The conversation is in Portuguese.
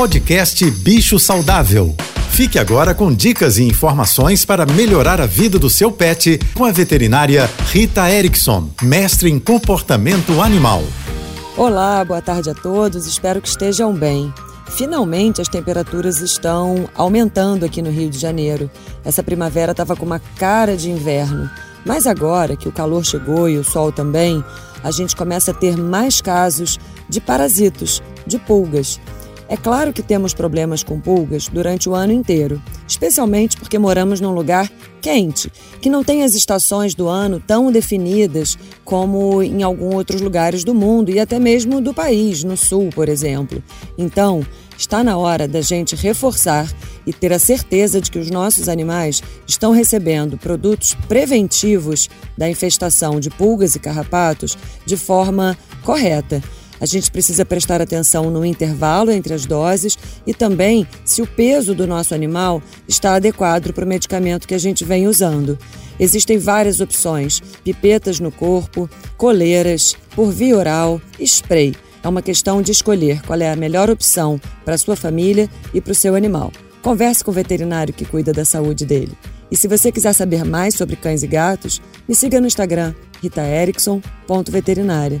Podcast Bicho Saudável. Fique agora com dicas e informações para melhorar a vida do seu pet com a veterinária Rita Erickson, mestre em comportamento animal. Olá, boa tarde a todos, espero que estejam bem. Finalmente as temperaturas estão aumentando aqui no Rio de Janeiro. Essa primavera estava com uma cara de inverno. Mas agora que o calor chegou e o sol também, a gente começa a ter mais casos de parasitos, de pulgas. É claro que temos problemas com pulgas durante o ano inteiro, especialmente porque moramos num lugar quente, que não tem as estações do ano tão definidas como em alguns outros lugares do mundo e até mesmo do país, no sul, por exemplo. Então, está na hora da gente reforçar e ter a certeza de que os nossos animais estão recebendo produtos preventivos da infestação de pulgas e carrapatos de forma correta. A gente precisa prestar atenção no intervalo entre as doses e também se o peso do nosso animal está adequado para o medicamento que a gente vem usando. Existem várias opções: pipetas no corpo, coleiras, por via oral, spray. É uma questão de escolher qual é a melhor opção para a sua família e para o seu animal. Converse com o veterinário que cuida da saúde dele. E se você quiser saber mais sobre cães e gatos, me siga no Instagram, ritaerickson.veterinária.